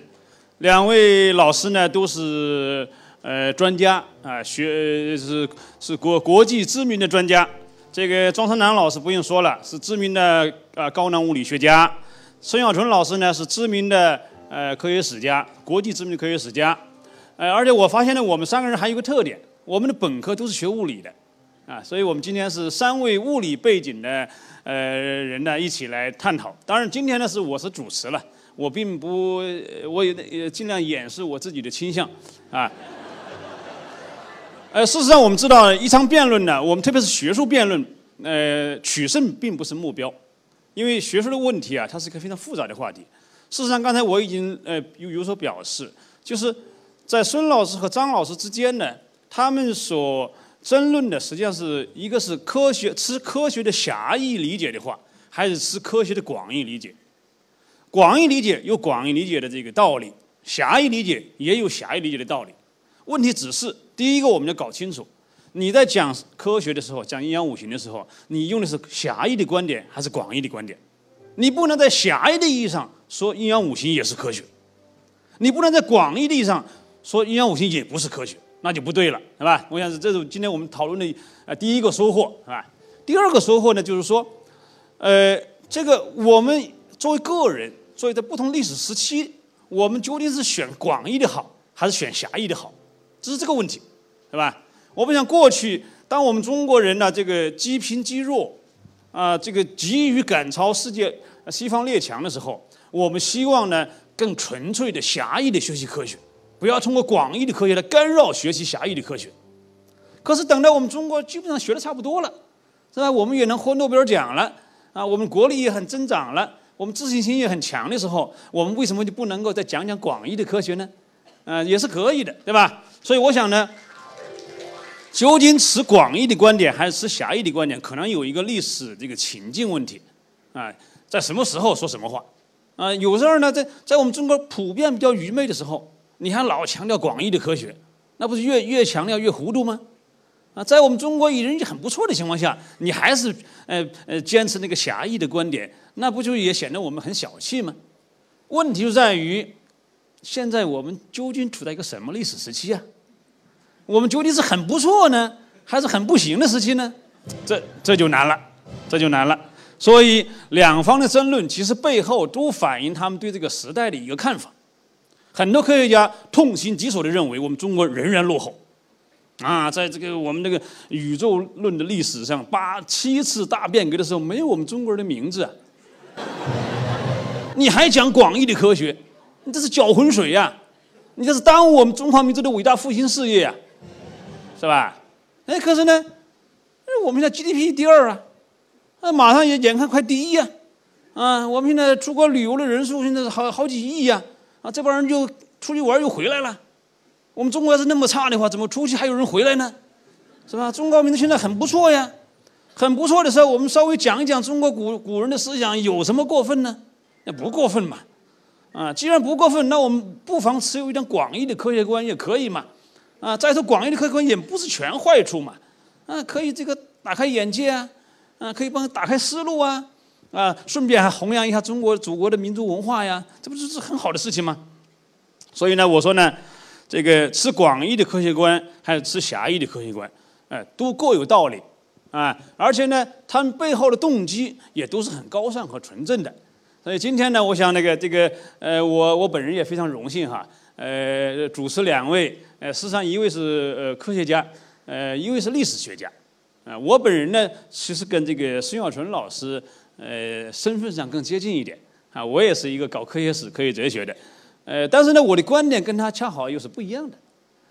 两位老师呢，都是呃专家啊，学是是国国际知名的专家。这个庄生南老师不用说了，是知名的啊高能物理学家。孙小纯老师呢，是知名的呃科学史家，国际知名的科学史家。呃，而且我发现呢，我们三个人还有个特点，我们的本科都是学物理的，啊，所以我们今天是三位物理背景的呃人呢一起来探讨。当然，今天呢是我是主持了，我并不，我也尽量掩饰我自己的倾向，啊。呃，事实上我们知道，一场辩论呢，我们特别是学术辩论，呃，取胜并不是目标，因为学术的问题啊，它是一个非常复杂的话题。事实上，刚才我已经呃有有所表示，就是。在孙老师和张老师之间呢，他们所争论的实际上是一个是科学吃科学的狭义理解的话，还是吃科学的广义理解？广义理解有广义理解的这个道理，狭义理解也有狭义理解的道理。问题只是第一个我们要搞清楚，你在讲科学的时候，讲阴阳五行的时候，你用的是狭义的观点还是广义的观点？你不能在狭义的意义上说阴阳五行也是科学，你不能在广义的意义上说阴阳五行也不是科学，那就不对了，是吧？我想是这是今天我们讨论的呃第一个收获，是吧？第二个收获呢，就是说，呃，这个我们作为个人，作为在不同历史时期，我们究竟是选广义的好，还是选狭义的好？这是这个问题，是吧？我们想过去，当我们中国人呢，这个积贫积弱，啊，这个急于赶超世界西方列强的时候，我们希望呢，更纯粹的狭义的学习科学，不要通过广义的科学来干扰学习狭义的科学。可是等到我们中国基本上学的差不多了，是吧？我们也能获诺贝尔奖了，啊，我们国力也很增长了，我们自信心也很强的时候，我们为什么就不能够再讲讲广义的科学呢？啊，也是可以的，对吧？所以我想呢。究竟持广义的观点还是持狭义的观点，可能有一个历史这个情境问题，啊，在什么时候说什么话，啊，有时候呢，在在我们中国普遍比较愚昧的时候，你还老强调广义的科学，那不是越越强调越糊涂吗？啊，在我们中国人很不错的情况下，你还是呃呃坚持那个狭义的观点，那不就也显得我们很小气吗？问题就在于，现在我们究竟处在一个什么历史时期啊？我们究竟是很不错呢，还是很不行的时期呢？这这就难了，这就难了。所以两方的争论其实背后都反映他们对这个时代的一个看法。很多科学家痛心疾首地认为，我们中国仍然落后。啊，在这个我们这个宇宙论的历史上，八七次大变革的时候，没有我们中国人的名字啊。你还讲广义的科学，你这是搅浑水呀！你这是耽误我们中华民族的伟大复兴事业呀！是吧？哎，可是呢，我们现在 GDP 第二啊，那马上也眼看快第一呀，啊，我们现在出国旅游的人数现在是好好几亿呀，啊，这帮人就出去玩又回来了。我们中国要是那么差的话，怎么出去还有人回来呢？是吧？中国民族现在很不错呀，很不错的时候，我们稍微讲一讲中国古古人的思想，有什么过分呢？那不过分嘛，啊，既然不过分，那我们不妨持有一点广义的科学观也可以嘛。啊，再说广义的科学观也不是全坏处嘛，啊，可以这个打开眼界啊，啊，可以帮打开思路啊，啊，顺便还弘扬一下中国祖国的民族文化呀，这不就是很好的事情吗？所以呢，我说呢，这个持广义的科学观还是持狭义的科学观，哎，都各有道理，啊，而且呢，他们背后的动机也都是很高尚和纯正的。所以今天呢，我想那个这个呃，我我本人也非常荣幸哈，呃，主持两位。呃，事实上，一位是呃科学家，呃，一位是历史学家，啊，我本人呢，其实跟这个孙耀纯老师，呃，身份上更接近一点，啊，我也是一个搞科学史、科学哲学的，呃，但是呢，我的观点跟他恰好又是不一样的，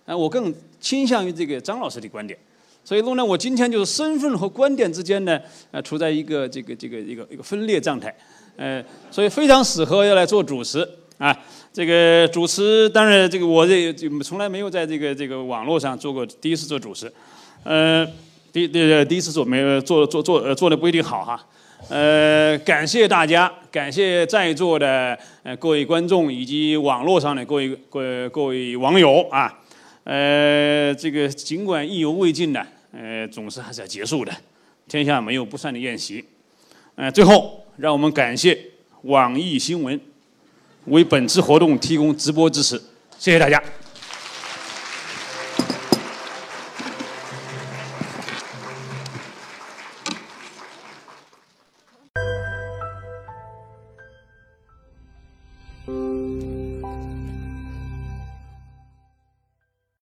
啊，我更倾向于这个张老师的观点，所以说呢，我今天就是身份和观点之间呢，呃，处在一个这个这个一个一个分裂状态，呃，所以非常适合要来做主持。啊，这个主持当然，这个我这从来没有在这个这个网络上做过，第一次做主持，呃，第第第一次做没有做做做呃做的不一定好哈，呃，感谢大家，感谢在座的呃各位观众以及网络上的各位各各位网友啊，呃，这个尽管意犹未尽呢，呃，总是还是要结束的，天下没有不散的宴席，呃，最后让我们感谢网易新闻。为本次活动提供直播支持，谢谢大家。